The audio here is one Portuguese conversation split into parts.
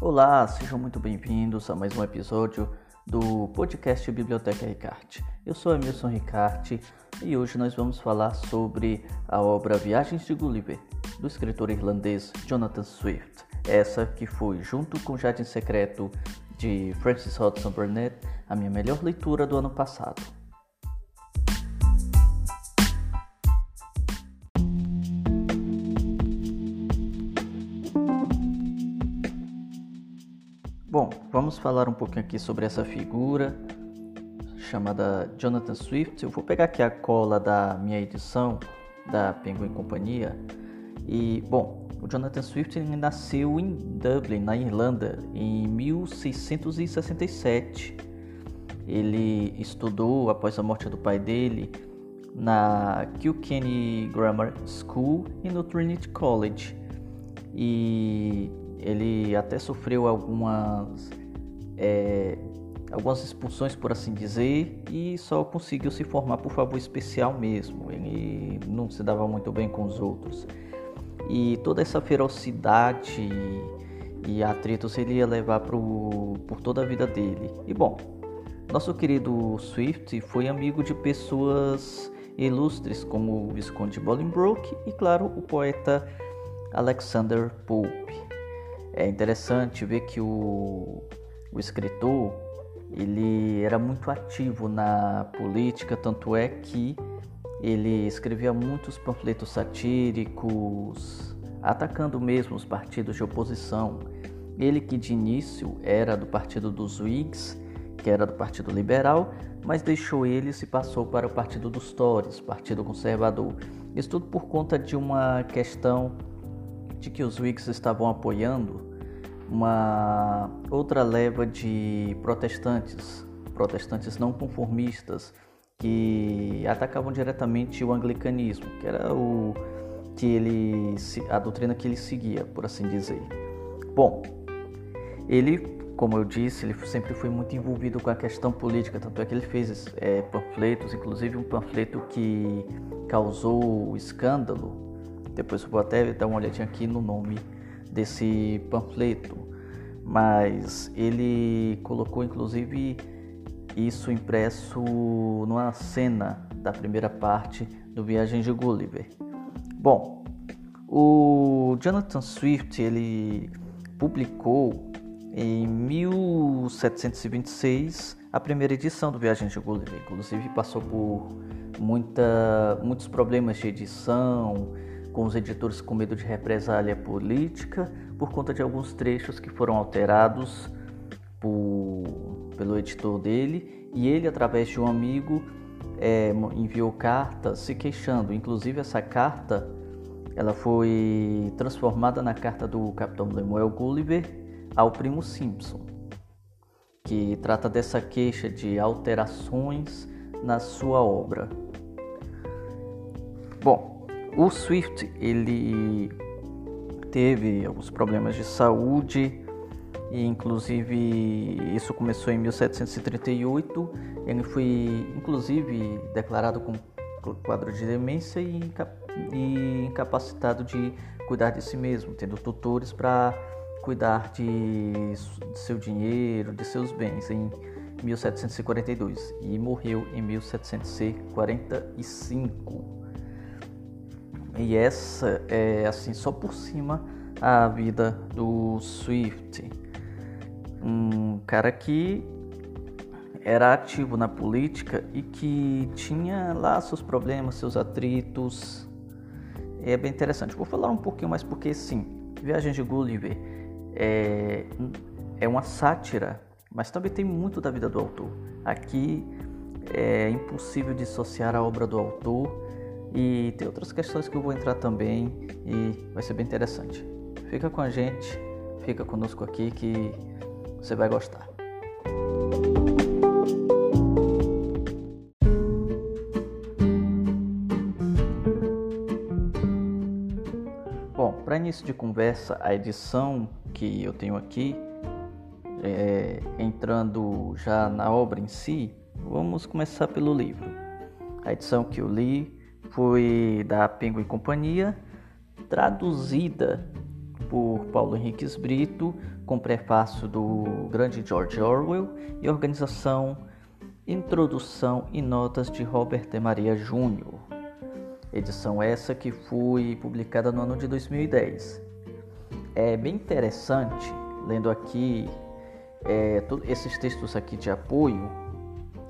Olá, sejam muito bem-vindos a mais um episódio do podcast Biblioteca Ricarte. Eu sou Emilson Ricarte e hoje nós vamos falar sobre a obra Viagens de Gulliver, do escritor irlandês Jonathan Swift. Essa que foi, junto com Jardim Secreto de Francis Hodgson Burnett, a minha melhor leitura do ano passado. Vamos falar um pouquinho aqui sobre essa figura chamada Jonathan Swift. Eu vou pegar aqui a cola da minha edição da Penguin Companhia. E, bom, o Jonathan Swift nasceu em Dublin, na Irlanda, em 1667. Ele estudou, após a morte do pai dele, na Kilkenny Grammar School e no Trinity College. E ele até sofreu algumas, é, algumas expulsões, por assim dizer, e só conseguiu se formar por favor especial mesmo. Ele não se dava muito bem com os outros. E toda essa ferocidade e atritos ele ia levar pro, por toda a vida dele. E bom, nosso querido Swift foi amigo de pessoas ilustres como o Visconde Bolingbroke e, claro, o poeta Alexander Pope. É interessante ver que o, o escritor ele era muito ativo na política, tanto é que ele escrevia muitos panfletos satíricos, atacando mesmo os partidos de oposição. Ele que de início era do partido dos Whigs, que era do Partido Liberal, mas deixou ele e passou para o Partido dos Tories, Partido Conservador. Isso tudo por conta de uma questão de que os Whigs estavam apoiando uma outra leva de protestantes, protestantes não conformistas, que atacavam diretamente o anglicanismo, que era o que ele a doutrina que ele seguia, por assim dizer. Bom, ele, como eu disse, ele sempre foi muito envolvido com a questão política, tanto é que ele fez é, panfletos, inclusive um panfleto que causou escândalo. Depois eu vou até dar uma olhadinha aqui no nome desse panfleto, mas ele colocou inclusive isso impresso numa cena da primeira parte do Viagem de Gulliver. Bom, o Jonathan Swift ele publicou em 1726 a primeira edição do Viagem de Gulliver, inclusive passou por muita, muitos problemas de edição, com os editores com medo de represália política por conta de alguns trechos que foram alterados por, pelo editor dele e ele, através de um amigo, é, enviou cartas se queixando. Inclusive essa carta ela foi transformada na carta do Capitão Lemuel Gulliver ao primo Simpson, que trata dessa queixa de alterações na sua obra. Bom, o Swift ele teve alguns problemas de saúde e inclusive isso começou em 1738. Ele foi inclusive declarado com quadro de demência e, incapacitado de cuidar de si mesmo, tendo tutores para cuidar de, de seu dinheiro, de seus bens em 1742 e morreu em 1745. E essa é assim só por cima a vida do Swift, um cara que era ativo na política e que tinha lá seus problemas, seus atritos. É bem interessante. Vou falar um pouquinho mais porque sim, Viagem de Gulliver é, é uma sátira, mas também tem muito da vida do autor. Aqui é impossível dissociar a obra do autor e tem outras questões que eu vou entrar também e vai ser bem interessante. Fica com a gente, fica conosco aqui que você vai gostar. Bom, para início de conversa, a edição que eu tenho aqui, é, entrando já na obra em si, vamos começar pelo livro. A edição que eu li foi da Penguin Companhia, traduzida por Paulo Henriques Brito, com prefácio do grande George Orwell e organização, introdução e notas de Robert e Maria Júnior. Edição essa que foi publicada no ano de 2010. É bem interessante, lendo aqui é, esses textos aqui de apoio,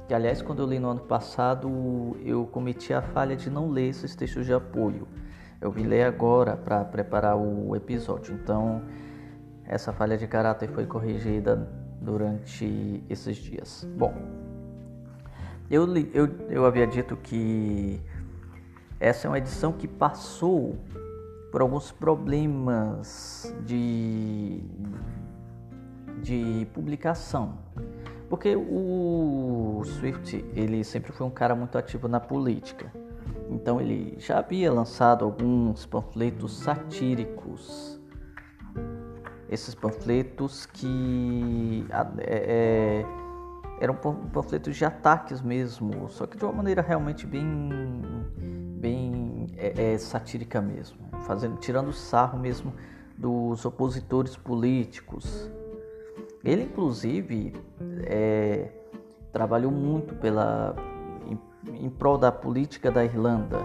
que aliás quando eu li no ano passado eu cometi a falha de não ler esses textos de apoio. Eu vim ler agora para preparar o episódio, então essa falha de caráter foi corrigida durante esses dias. Bom, eu, eu, eu havia dito que essa é uma edição que passou por alguns problemas de, de publicação. Porque o Swift, ele sempre foi um cara muito ativo na política. Então ele já havia lançado alguns panfletos satíricos. Esses panfletos que é, é, eram panfletos de ataques mesmo, só que de uma maneira realmente bem, bem é, é, satírica mesmo, fazendo, tirando sarro mesmo dos opositores políticos. Ele, inclusive, é, trabalhou muito pela, em, em prol da política da Irlanda.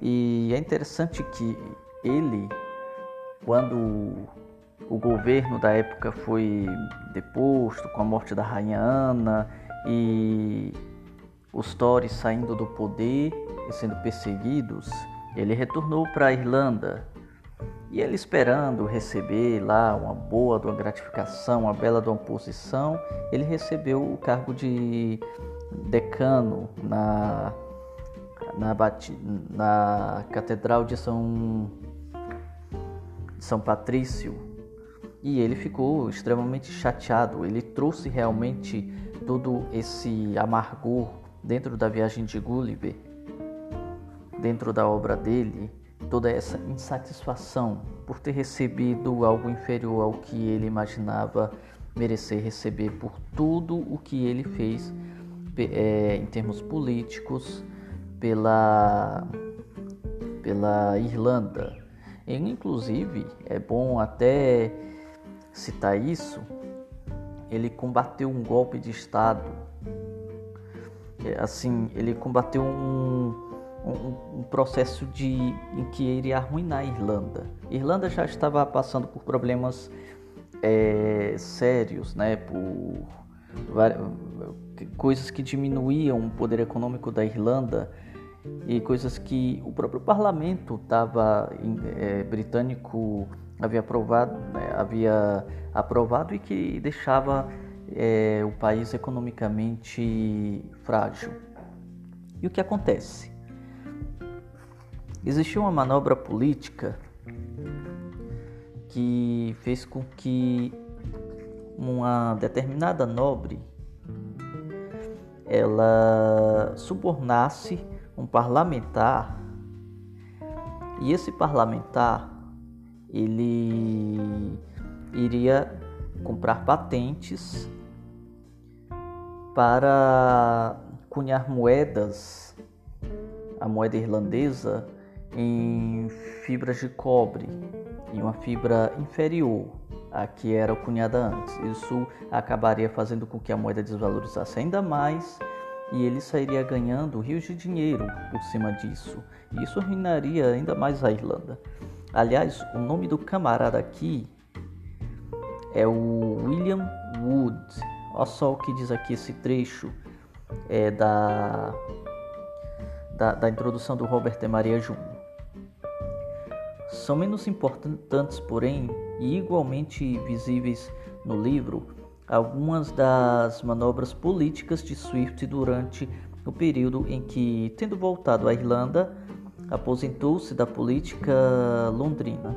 E é interessante que ele, quando o governo da época foi deposto com a morte da rainha Ana e os Tories saindo do poder e sendo perseguidos, ele retornou para a Irlanda e ele esperando receber lá uma boa uma gratificação, uma bela de uma posição, ele recebeu o cargo de decano na, na, na Catedral de São, de São Patrício. E ele ficou extremamente chateado. Ele trouxe realmente todo esse amargor dentro da viagem de Gulliver, dentro da obra dele toda essa insatisfação por ter recebido algo inferior ao que ele imaginava merecer receber por tudo o que ele fez é, em termos políticos pela, pela Irlanda. E, inclusive, é bom até citar isso, ele combateu um golpe de Estado. É, assim, ele combateu um, um, um, processo de, em que iria arruinar a Irlanda. A Irlanda já estava passando por problemas é, sérios, né, por coisas que diminuíam o poder econômico da Irlanda e coisas que o próprio parlamento estava é, britânico havia aprovado, né, havia aprovado e que deixava é, o país economicamente frágil. E o que acontece? Existiu uma manobra política que fez com que uma determinada nobre ela subornasse um parlamentar. E esse parlamentar ele iria comprar patentes para cunhar moedas. A moeda irlandesa em fibras de cobre, em uma fibra inferior à que era cunhada antes. Isso acabaria fazendo com que a moeda desvalorizasse ainda mais e ele sairia ganhando rios de dinheiro por cima disso. E isso arruinaria ainda mais a Irlanda. Aliás, o nome do camarada aqui é o William Wood. Olha só o que diz aqui esse trecho é, da, da, da introdução do Robert e Maria Júnior. São menos importantes, porém, e igualmente visíveis no livro, algumas das manobras políticas de Swift durante o período em que, tendo voltado à Irlanda, aposentou-se da política londrina.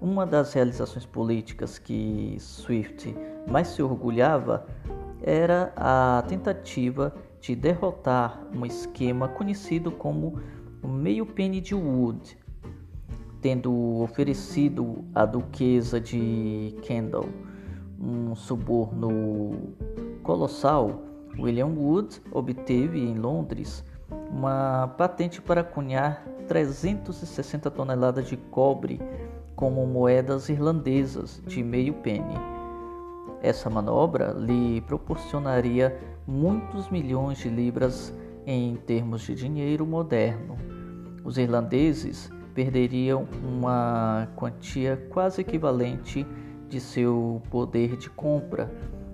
Uma das realizações políticas que Swift mais se orgulhava era a tentativa de derrotar um esquema conhecido como o meio penny de Wood, tendo oferecido à duquesa de Kendall um suborno colossal, William Wood obteve em Londres uma patente para cunhar 360 toneladas de cobre como moedas irlandesas de meio penny. Essa manobra lhe proporcionaria muitos milhões de libras em termos de dinheiro moderno. Os irlandeses perderiam uma quantia quase equivalente de seu poder de compra,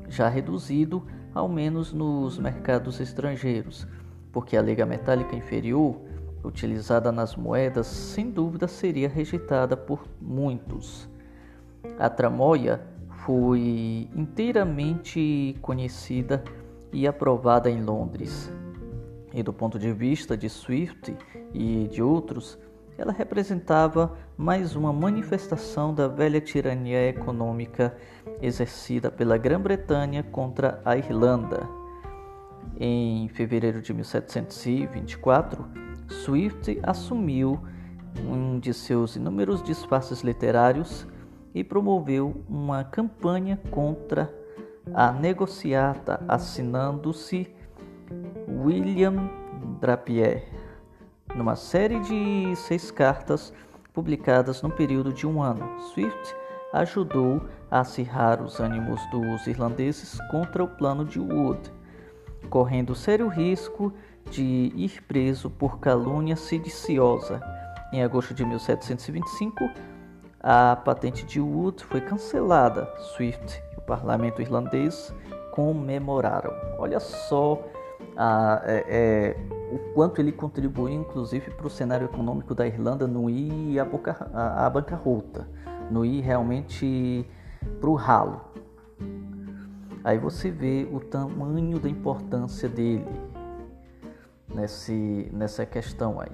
já reduzido ao menos nos mercados estrangeiros, porque a liga metálica inferior, utilizada nas moedas, sem dúvida seria rejeitada por muitos. A tramóia foi inteiramente conhecida e aprovada em Londres. E do ponto de vista de Swift e de outros, ela representava mais uma manifestação da velha tirania econômica exercida pela Grã-Bretanha contra a Irlanda. Em fevereiro de 1724, Swift assumiu um de seus inúmeros disfarces literários e promoveu uma campanha contra a negociata, assinando-se William Drapier numa série de seis cartas publicadas no período de um ano. Swift ajudou a acirrar os ânimos dos irlandeses contra o plano de Wood, correndo sério risco de ir preso por calúnia sediciosa. Em agosto de 1725, a patente de Wood foi cancelada. Swift e o parlamento irlandês comemoraram. Olha só a, é, é, o quanto ele contribuiu, inclusive, para o cenário econômico da Irlanda não ir à, à bancarrota, não ir realmente para o ralo. Aí você vê o tamanho da importância dele nesse, nessa questão aí.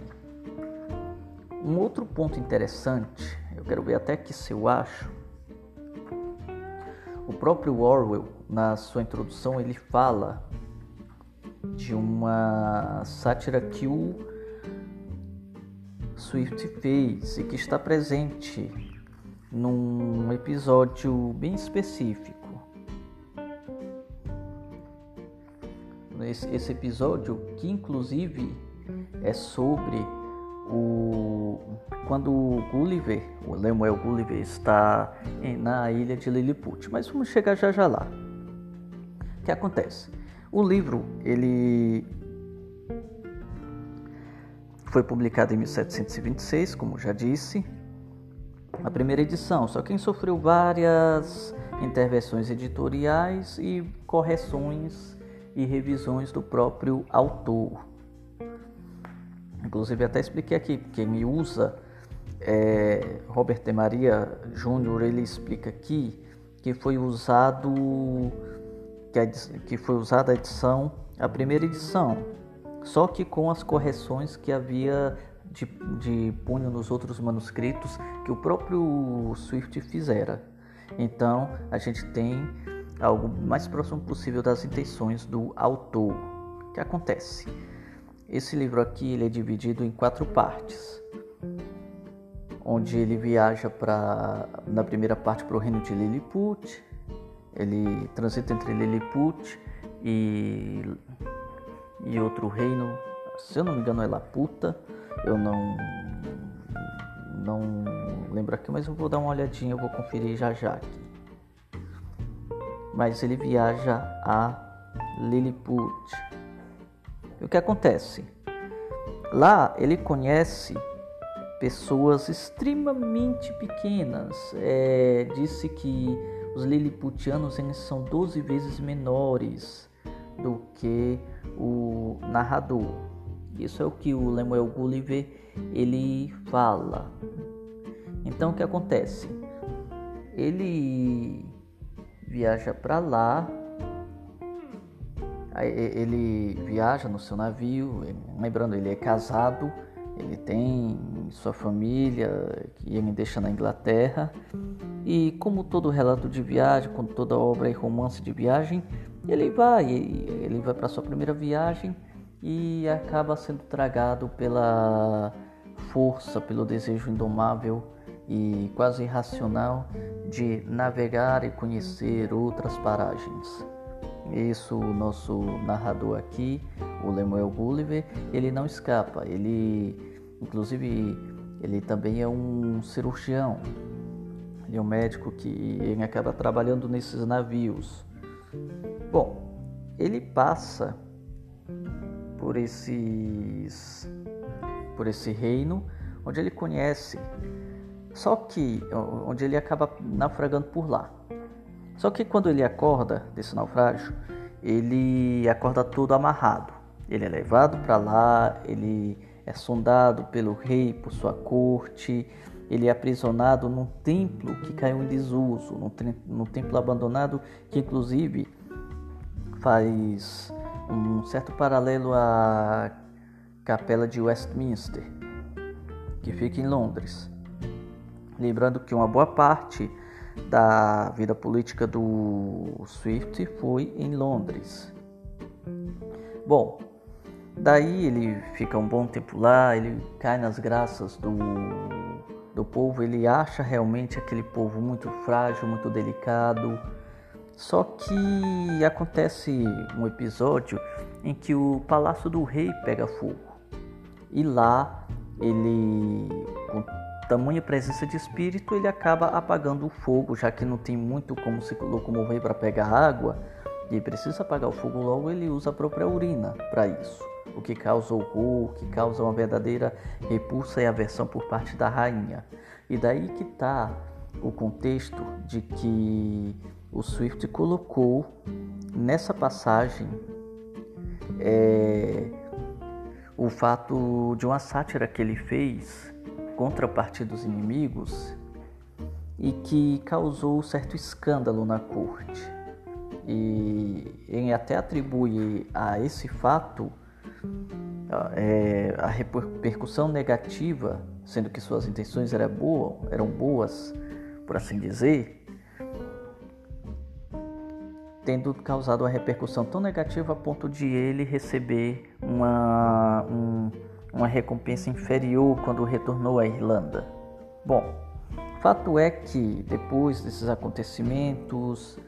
Um outro ponto interessante, eu quero ver até que se eu acho, o próprio Orwell, na sua introdução, ele fala de uma sátira que o Swift fez e que está presente num episódio bem específico. Esse, episódio que inclusive é sobre o quando o Gulliver, o Lemuel Gulliver está na ilha de Lilliput. Mas vamos chegar já já lá. O que acontece? O livro ele foi publicado em 1726, como já disse, a primeira edição. Só quem sofreu várias intervenções editoriais e correções e revisões do próprio autor. Inclusive até expliquei aqui, quem usa é, Robert de Maria Júnior, ele explica aqui que foi usado que, que foi usada a edição, a primeira edição, só que com as correções que havia de, de punho nos outros manuscritos que o próprio Swift fizera. Então a gente tem algo mais próximo possível das intenções do autor. O que acontece? Esse livro aqui ele é dividido em quatro partes, onde ele viaja para na primeira parte para o reino de Lilliput, ele transita entre Lilliput e, e outro reino, se eu não me engano é Laputa, eu não, não lembro aqui, mas eu vou dar uma olhadinha, eu vou conferir já já aqui. Mas ele viaja a Lilliput. E o que acontece? Lá ele conhece pessoas extremamente pequenas. É, disse que os liliputianos eles são 12 vezes menores do que o narrador. Isso é o que o Lemuel Gulliver ele fala. Então o que acontece? Ele viaja para lá, ele viaja no seu navio, lembrando ele é casado ele tem sua família que ele deixa na Inglaterra e como todo relato de viagem, como toda obra e romance de viagem, ele vai, ele vai para sua primeira viagem e acaba sendo tragado pela força, pelo desejo indomável e quase irracional de navegar e conhecer outras paragens. Isso, o nosso narrador aqui, o Lemuel Gulliver, ele não escapa. Ele, inclusive, ele também é um cirurgião. Ele é um médico que ele acaba trabalhando nesses navios. Bom, ele passa por esses por esse reino onde ele conhece só que onde ele acaba naufragando por lá. Só que quando ele acorda desse naufrágio, ele acorda todo amarrado. Ele é levado para lá, ele é sondado pelo rei, por sua corte, ele é aprisionado num templo que caiu em desuso, num, num templo abandonado que inclusive faz um certo paralelo à capela de Westminster, que fica em Londres. Lembrando que uma boa parte da vida política do Swift foi em Londres. Bom, daí ele fica um bom tempo lá, ele cai nas graças do, do povo, ele acha realmente aquele povo muito frágil, muito delicado. Só que acontece um episódio em que o palácio do rei pega fogo. E lá ele, tamanha presença de espírito, ele acaba apagando o fogo, já que não tem muito como se locomover para pegar água e precisa apagar o fogo logo, ele usa a própria urina para isso, o que causa horror, que causa uma verdadeira repulsa e aversão por parte da rainha. E daí que está o contexto de que o Swift colocou nessa passagem é, o fato de uma sátira que ele fez contra partidos inimigos e que causou certo escândalo na corte. E ele até atribui a esse fato é, a repercussão negativa, sendo que suas intenções eram, boa, eram boas, por assim dizer, tendo causado uma repercussão tão negativa a ponto de ele receber uma, um, uma recompensa inferior quando retornou à Irlanda. Bom, fato é que depois desses acontecimentos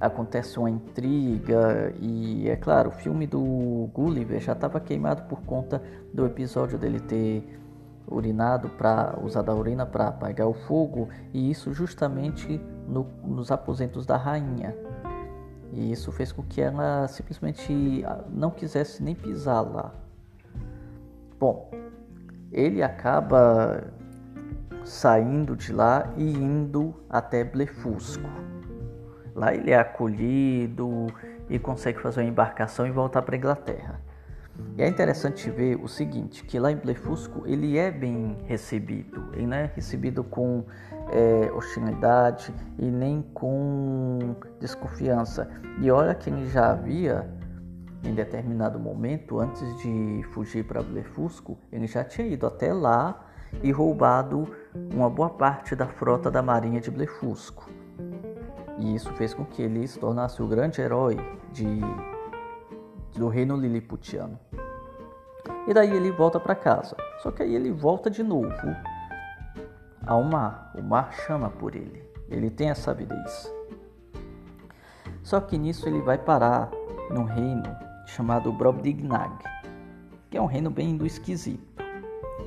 acontece uma intriga e é claro, o filme do Gulliver já estava queimado por conta do episódio dele ter urinado para usar da urina para apagar o fogo e isso justamente no, nos aposentos da rainha. E isso fez com que ela simplesmente ah, não quisesse nem pisar lá. Bom, ele acaba saindo de lá e indo até Blefusco. Lá ele é acolhido e consegue fazer uma embarcação e voltar para a Inglaterra. E é interessante ver o seguinte, que lá em Blefusco ele é bem recebido, ele não é recebido com é, hostilidade e nem com desconfiança. E olha que ele já havia, em determinado momento, antes de fugir para Blefusco, ele já tinha ido até lá e roubado uma boa parte da frota da marinha de Blefusco. E isso fez com que ele se tornasse o grande herói de, do reino liliputiano. E daí ele volta para casa. Só que aí ele volta de novo ao mar. O mar chama por ele. Ele tem essa avidez. Só que nisso ele vai parar num reino chamado Brobdingnag, que é um reino bem do esquisito.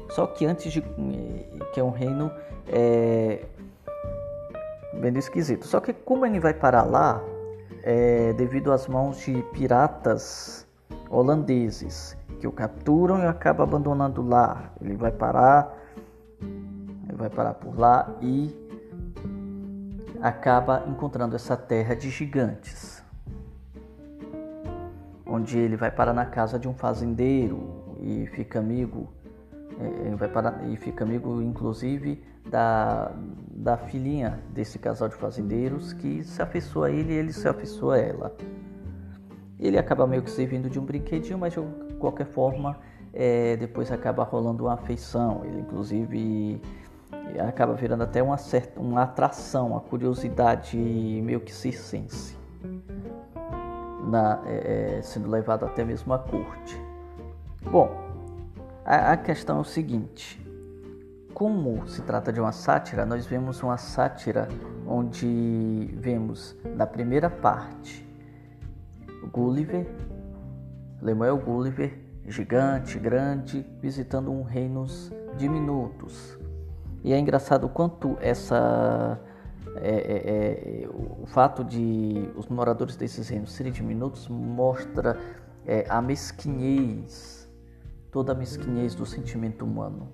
Só que antes de que é um reino é, bem do esquisito. Só que como ele vai parar lá, é, devido às mãos de piratas holandeses que o capturam e acaba abandonando lá. Ele vai parar vai parar por lá e acaba encontrando essa terra de gigantes, onde ele vai parar na casa de um fazendeiro e fica amigo, é, vai parar e fica amigo inclusive da, da filhinha desse casal de fazendeiros que se afeiçoa a ele e ele se afeiçoa a ela. Ele acaba meio que servindo de um brinquedinho, mas de qualquer forma é, depois acaba rolando uma afeição. Ele inclusive acaba virando até uma certa uma atração, uma curiosidade meio que circense, na, é, é, sendo levado até mesmo à corte. Bom, a, a questão é o seguinte: como se trata de uma sátira, nós vemos uma sátira onde vemos na primeira parte Gulliver, Lemuel Gulliver, gigante, grande, visitando um reinos diminutos, e é engraçado quanto essa é, é, o fato de os moradores desses reinos serem diminutos mostra é, a mesquinhez, toda a mesquinhez do sentimento humano.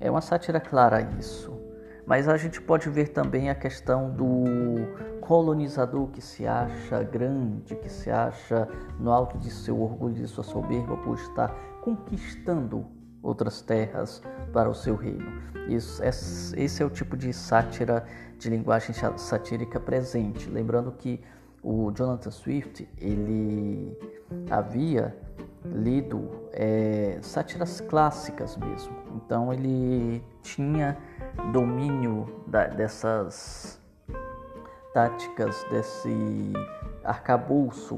É uma sátira clara isso. Mas a gente pode ver também a questão do colonizador que se acha grande, que se acha no alto de seu orgulho, de sua soberba por estar conquistando outras terras para o seu reino. Isso, esse é o tipo de sátira, de linguagem satírica presente. Lembrando que o Jonathan Swift ele havia lido é, sátiras clássicas mesmo. Então ele tinha domínio da, dessas táticas, desse arcabouço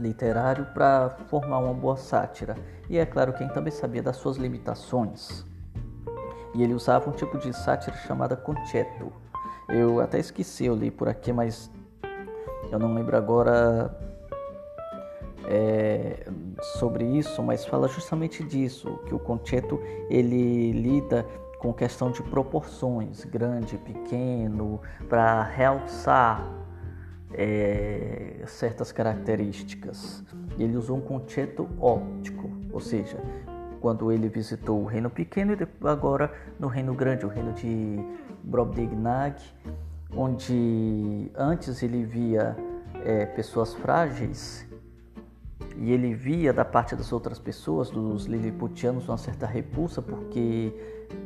literário para formar uma boa sátira. E é claro que ele também sabia das suas limitações. E ele usava um tipo de sátira chamada concetto. Eu até esqueci, eu li por aqui, mas eu não lembro agora é, sobre isso, mas fala justamente disso, que o concetto ele lida com questão de proporções, grande, pequeno, para realçar é, certas características. Ele usou um concetto óptico, ou seja, quando ele visitou o reino pequeno e agora no reino grande, o reino de Brobdingnag, onde antes ele via é, pessoas frágeis e ele via da parte das outras pessoas, dos Lilliputianos, uma certa repulsa, porque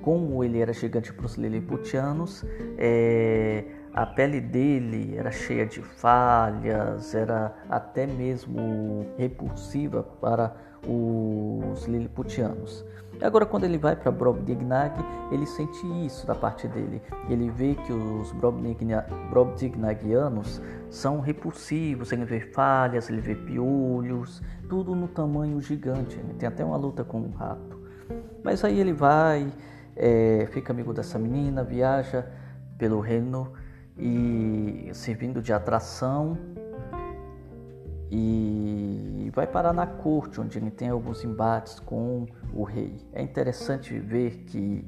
como ele era gigante para os Lilliputianos, é, a pele dele era cheia de falhas, era até mesmo repulsiva para os Lilliputianos. Agora, quando ele vai para Brobdingnag, ele sente isso da parte dele. Ele vê que os Brobdingnagianos são repulsivos, ele vê falhas, ele vê piolhos, tudo no tamanho gigante. Ele tem até uma luta com um rato. Mas aí ele vai, é, fica amigo dessa menina, viaja pelo reino e servindo de atração e vai parar na corte, onde ele tem alguns embates com o rei. É interessante ver que,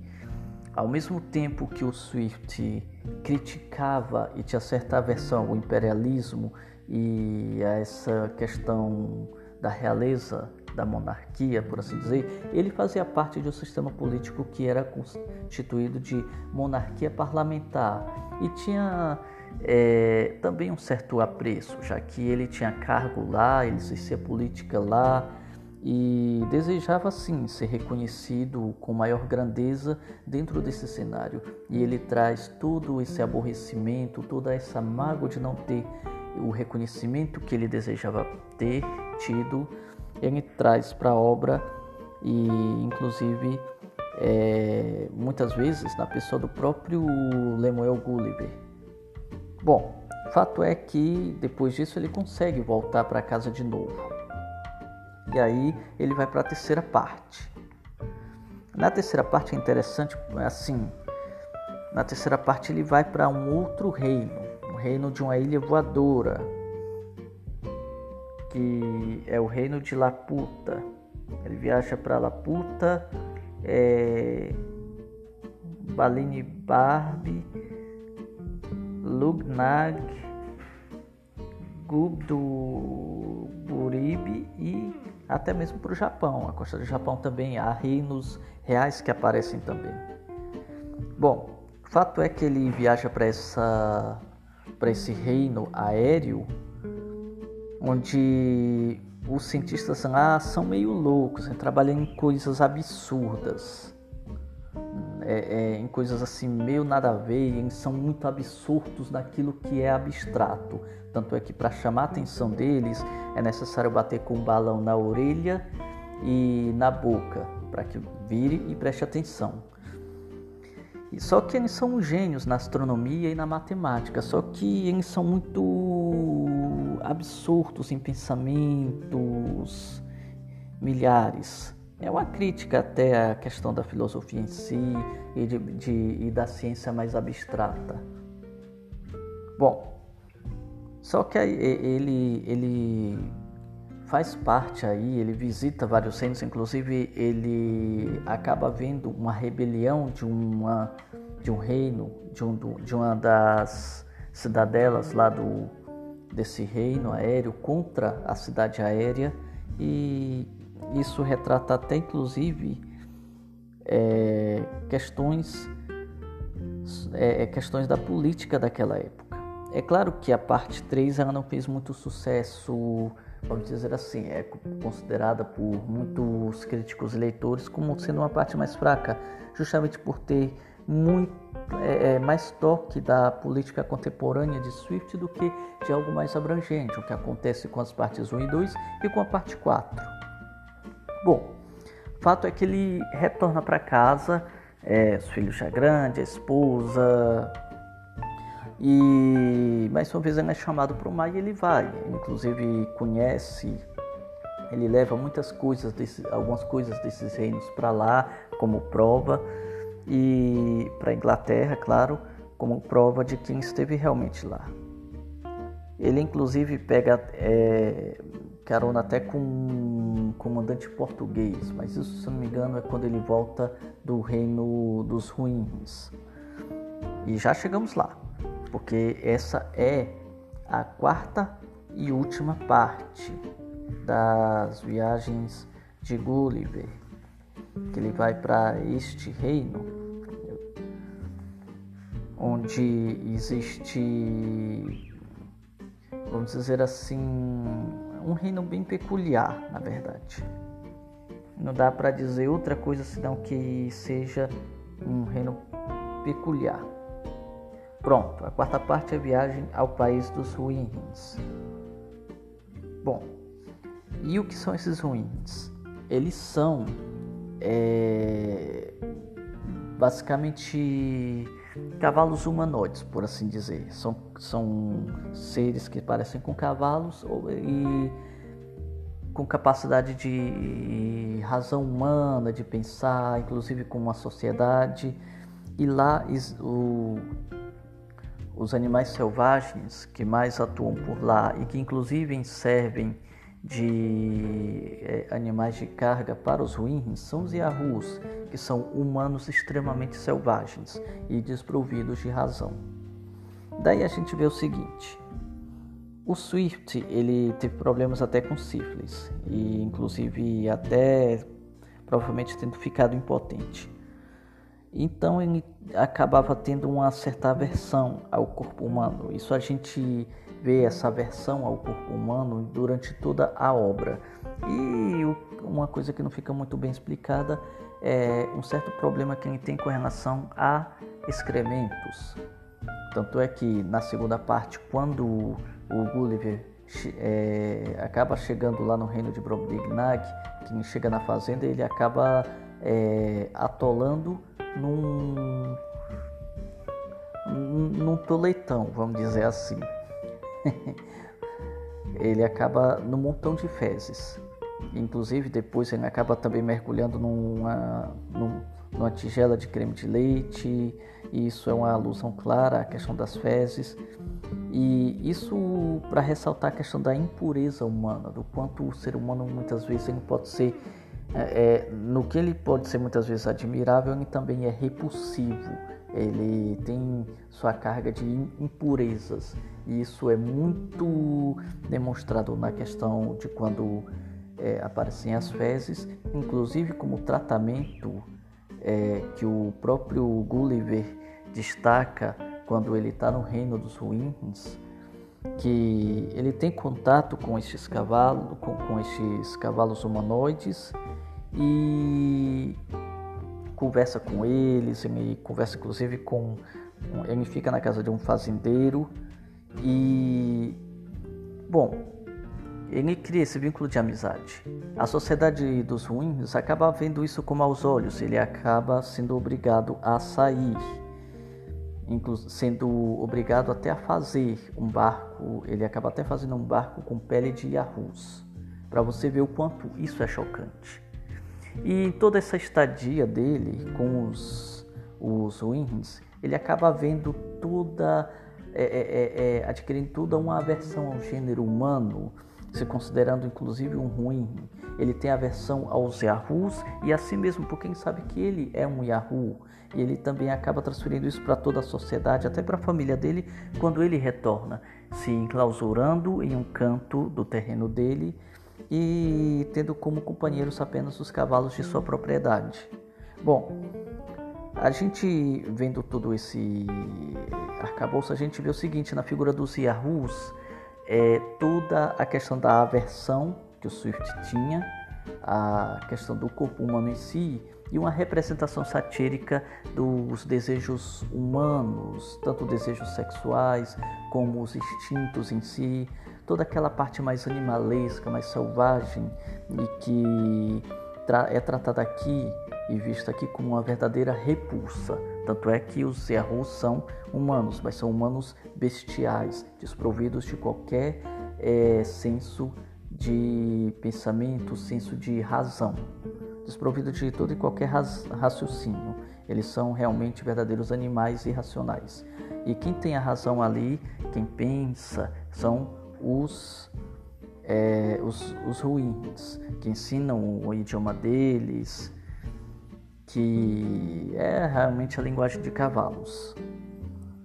ao mesmo tempo que o Swift criticava e tinha certa aversão ao imperialismo e a essa questão da realeza, da monarquia, por assim dizer, ele fazia parte de um sistema político que era constituído de monarquia parlamentar e tinha é, também um certo apreço, já que ele tinha cargo lá, ele exercia política lá e desejava sim ser reconhecido com maior grandeza dentro desse cenário. E ele traz todo esse aborrecimento, toda essa mágoa de não ter o reconhecimento que ele desejava ter tido, ele traz para a obra e inclusive é, muitas vezes na pessoa do próprio Lemuel Gulliver Bom, fato é que depois disso ele consegue voltar para casa de novo. E aí ele vai para a terceira parte. Na terceira parte é interessante, assim, na terceira parte ele vai para um outro reino, um reino de uma ilha voadora, que é o reino de Laputa. Ele viaja para Laputa, é, Balini Barbie Lugnag, Gubdo Buribe e até mesmo para o Japão. A costa do Japão também há reinos reais que aparecem também. Bom, fato é que ele viaja para essa para esse reino aéreo onde os cientistas lá são meio loucos, né? trabalham em coisas absurdas é, é, em coisas assim meio nada a ver, são muito absurdos naquilo que é abstrato. Tanto é que para chamar a atenção deles é necessário bater com um balão na orelha e na boca para que vire e preste atenção. E só que eles são gênios na astronomia e na matemática, só que eles são muito absurdos em pensamentos milhares. É uma crítica até à questão da filosofia em si e, de, de, e da ciência mais abstrata. Bom, só que ele, ele faz parte aí, ele visita vários reinos, inclusive ele acaba vendo uma rebelião de uma de um reino, de, um, de uma das cidadelas lá do, desse reino aéreo contra a cidade aérea e isso retrata até inclusive é, questões é, é, questões da política daquela época. É claro que a parte 3 ela não fez muito sucesso, vamos dizer assim, é considerada por muitos críticos e leitores como sendo uma parte mais fraca, justamente por ter muito é, é, mais toque da política contemporânea de Swift do que de algo mais abrangente, o que acontece com as partes 1 e 2 e com a parte 4. Bom, o fato é que ele retorna para casa, é, os filhos já grandes, a esposa, e mais uma vez ele é chamado para o mar e ele vai. Inclusive conhece, ele leva muitas coisas, desse, algumas coisas desses reinos para lá como prova e para Inglaterra, claro, como prova de quem esteve realmente lá. Ele inclusive pega é, carona até com comandante português, mas isso, se não me engano, é quando ele volta do reino dos ruins. E já chegamos lá, porque essa é a quarta e última parte das viagens de Gulliver, que ele vai para este reino onde existe, vamos dizer assim, um reino bem peculiar, na verdade. Não dá para dizer outra coisa senão que seja um reino peculiar. Pronto, a quarta parte é a viagem ao país dos ruins. Bom, e o que são esses ruins? Eles são é, basicamente cavalos humanoides, por assim dizer. São, são seres que parecem com cavalos e com capacidade de razão humana, de pensar, inclusive com uma sociedade. E lá o, os animais selvagens que mais atuam por lá e que inclusive servem de é, animais de carga para os ruins são os Yahus, que são humanos extremamente selvagens e desprovidos de razão. Daí a gente vê o seguinte: o Swift ele teve problemas até com sífilis e inclusive até provavelmente tendo ficado impotente. Então ele acabava tendo uma certa aversão ao corpo humano. Isso a gente vê essa aversão ao corpo humano durante toda a obra. E uma coisa que não fica muito bem explicada é um certo problema que ele tem com relação a excrementos. Tanto é que na segunda parte, quando o Gulliver é, acaba chegando lá no reino de Brobdingnag, que chega na fazenda, ele acaba é, atolando num, num toletão, vamos dizer assim. ele acaba no montão de fezes. Inclusive depois ele acaba também mergulhando numa, numa tigela de creme de leite. E isso é uma alusão clara à questão das fezes. E isso para ressaltar a questão da impureza humana, do quanto o ser humano muitas vezes ele pode ser é, é, no que ele pode ser muitas vezes admirável, ele também é repulsivo. Ele tem sua carga de impurezas. E isso é muito demonstrado na questão de quando é, aparecem as fezes, inclusive como tratamento é, que o próprio Gulliver destaca quando ele está no reino dos ruins, que ele tem contato com estes cavalos, com, com estes cavalos humanoides e conversa com eles, ele conversa inclusive com. Ele fica na casa de um fazendeiro e. Bom, ele cria esse vínculo de amizade. A sociedade dos ruins acaba vendo isso como aos olhos, ele acaba sendo obrigado a sair, sendo obrigado até a fazer um barco, ele acaba até fazendo um barco com pele de Yahus, para você ver o quanto isso é chocante. E toda essa estadia dele com os, os ele acaba vendo toda, é, é, é, é, adquirindo toda uma aversão ao gênero humano, se considerando inclusive um ruim. Ele tem aversão aos Yahoos e assim mesmo porque ele sabe que ele é um Yahoo. E ele também acaba transferindo isso para toda a sociedade, até para a família dele, quando ele retorna, se enclausurando em um canto do terreno dele e tendo como companheiros apenas os cavalos de sua propriedade. Bom, a gente vendo todo esse arcabouço, a gente vê o seguinte na figura dos Yahoos, é toda a questão da aversão que o Swift tinha, a questão do corpo humano em si e uma representação satírica dos desejos humanos, tanto desejos sexuais como os instintos em si, toda aquela parte mais animalesca, mais selvagem e que é tratada aqui e vista aqui como uma verdadeira repulsa. Tanto é que os Yahoo são humanos, mas são humanos bestiais, desprovidos de qualquer é, senso de pensamento, senso de razão, desprovidos de todo e qualquer raciocínio. Eles são realmente verdadeiros animais irracionais. E quem tem a razão ali, quem pensa, são os é, os, os ruins, que ensinam o idioma deles, que é realmente a linguagem de cavalos.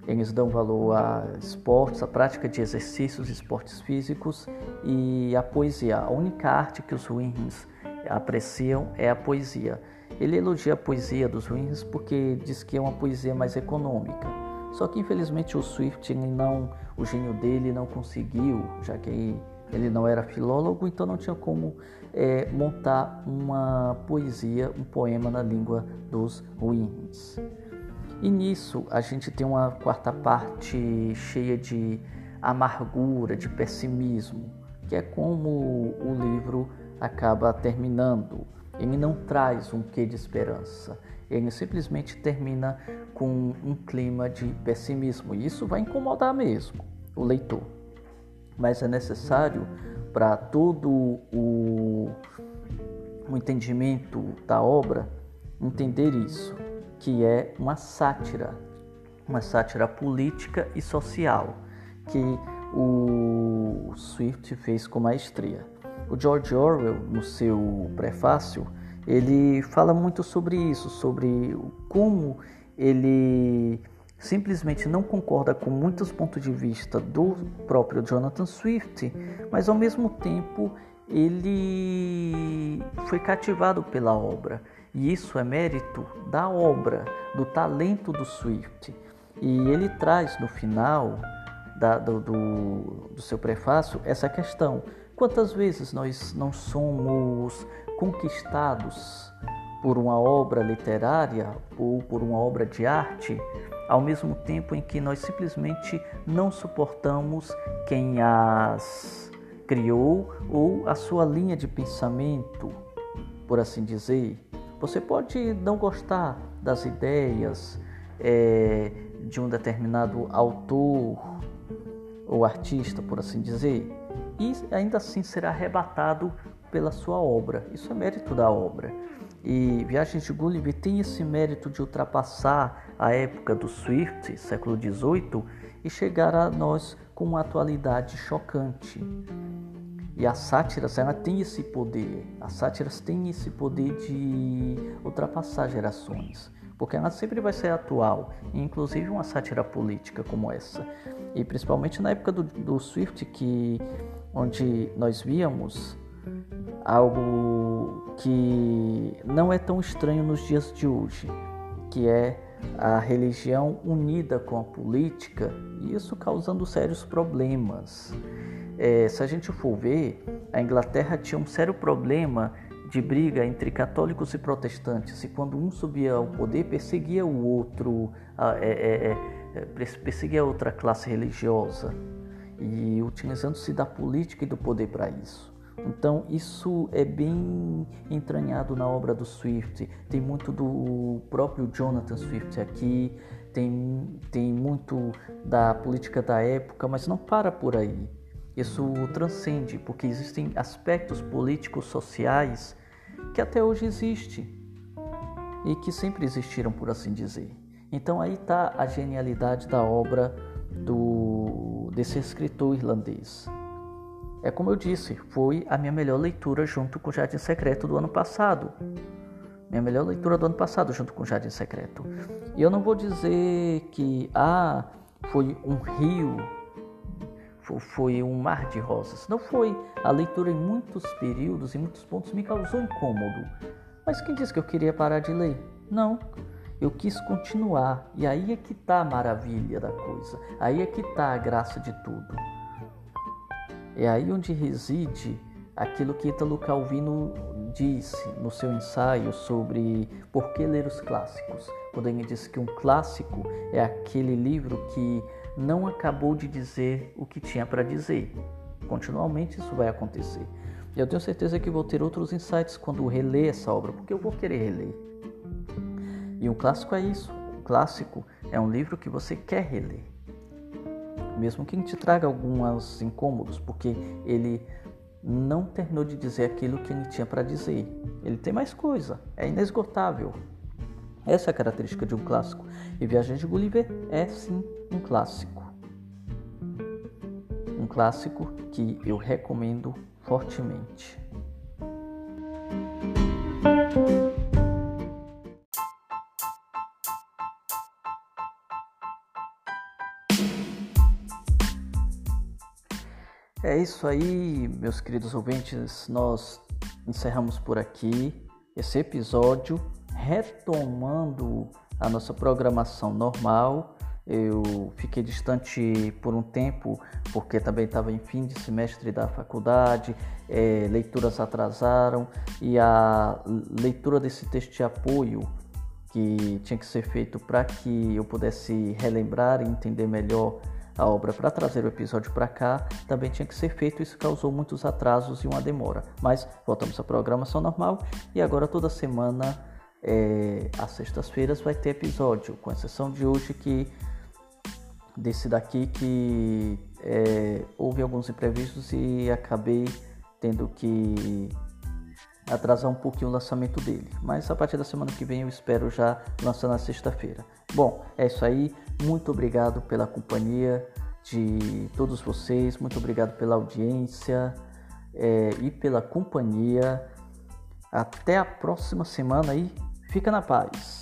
Eles dão valor a esportes, a prática de exercícios, esportes físicos e a poesia. A única arte que os ruins apreciam é a poesia. Ele elogia a poesia dos ruins porque diz que é uma poesia mais econômica. Só que infelizmente o Swift, não, o gênio dele não conseguiu, já que ele não era filólogo, então não tinha como é, montar uma poesia, um poema na língua dos ruins. E nisso a gente tem uma quarta parte cheia de amargura, de pessimismo, que é como o livro acaba terminando. Ele não traz um quê de esperança, ele simplesmente termina com um clima de pessimismo. E isso vai incomodar mesmo o leitor. Mas é necessário para todo o, o entendimento da obra entender isso, que é uma sátira, uma sátira política e social que o Swift fez com maestria. O George Orwell, no seu prefácio, ele fala muito sobre isso, sobre como ele simplesmente não concorda com muitos pontos de vista do próprio Jonathan Swift, mas ao mesmo tempo ele foi cativado pela obra. E isso é mérito da obra, do talento do Swift. E ele traz no final da, do, do, do seu prefácio essa questão: quantas vezes nós não somos conquistados por uma obra literária ou por uma obra de arte ao mesmo tempo em que nós simplesmente não suportamos quem as criou ou a sua linha de pensamento, por assim dizer. Você pode não gostar das ideias é, de um determinado autor ou artista, por assim dizer, e ainda assim será arrebatado pela sua obra. Isso é mérito da obra. E Viagens de Gulliver tem esse mérito de ultrapassar a época do Swift, século XVIII, e chegar a nós com uma atualidade chocante. E as sátiras, ela tem esse poder. As sátiras têm esse poder de ultrapassar gerações, porque ela sempre vai ser atual, inclusive uma sátira política como essa. E principalmente na época do, do Swift, que onde nós víamos algo que não é tão estranho nos dias de hoje, que é a religião unida com a política, e isso causando sérios problemas. É, se a gente for ver, a Inglaterra tinha um sério problema de briga entre católicos e protestantes, e quando um subia ao poder, perseguia o outro, é, é, é, perseguia a outra classe religiosa, e utilizando-se da política e do poder para isso. Então isso é bem entranhado na obra do Swift. Tem muito do próprio Jonathan Swift aqui, tem, tem muito da política da época, mas não para por aí. Isso transcende, porque existem aspectos políticos sociais que até hoje existem e que sempre existiram, por assim dizer. Então aí está a genialidade da obra do, desse escritor irlandês. É como eu disse, foi a minha melhor leitura junto com o Jardim Secreto do ano passado. Minha melhor leitura do ano passado junto com o Jardim Secreto. E eu não vou dizer que ah, foi um rio, foi um mar de rosas. Não foi. A leitura em muitos períodos, em muitos pontos, me causou incômodo. Mas quem disse que eu queria parar de ler? Não. Eu quis continuar. E aí é que está a maravilha da coisa. Aí é que está a graça de tudo. É aí onde reside aquilo que Italo Calvino disse no seu ensaio sobre por que ler os clássicos, quando ele disse que um clássico é aquele livro que não acabou de dizer o que tinha para dizer. Continuamente isso vai acontecer. E eu tenho certeza que vou ter outros insights quando reler essa obra, porque eu vou querer reler. E um clássico é isso. Um clássico é um livro que você quer reler mesmo que te traga alguns incômodos, porque ele não terminou de dizer aquilo que ele tinha para dizer. Ele tem mais coisa, é inesgotável. Essa é a característica de um clássico. E Viagem de Gulliver é sim um clássico. Um clássico que eu recomendo fortemente. É isso aí, meus queridos ouvintes. Nós encerramos por aqui esse episódio, retomando a nossa programação normal. Eu fiquei distante por um tempo, porque também estava em fim de semestre da faculdade, é, leituras atrasaram e a leitura desse texto de apoio que tinha que ser feito para que eu pudesse relembrar e entender melhor a obra para trazer o episódio para cá também tinha que ser feito, isso causou muitos atrasos e uma demora. Mas voltamos à programação normal e agora toda semana, é, às sextas-feiras, vai ter episódio, com exceção de hoje que desse daqui que é, houve alguns imprevistos e acabei tendo que atrasar um pouquinho o lançamento dele. Mas a partir da semana que vem eu espero já lançar na sexta-feira. Bom, é isso aí. Muito obrigado pela companhia de todos vocês. Muito obrigado pela audiência é, e pela companhia. Até a próxima semana aí. Fica na paz.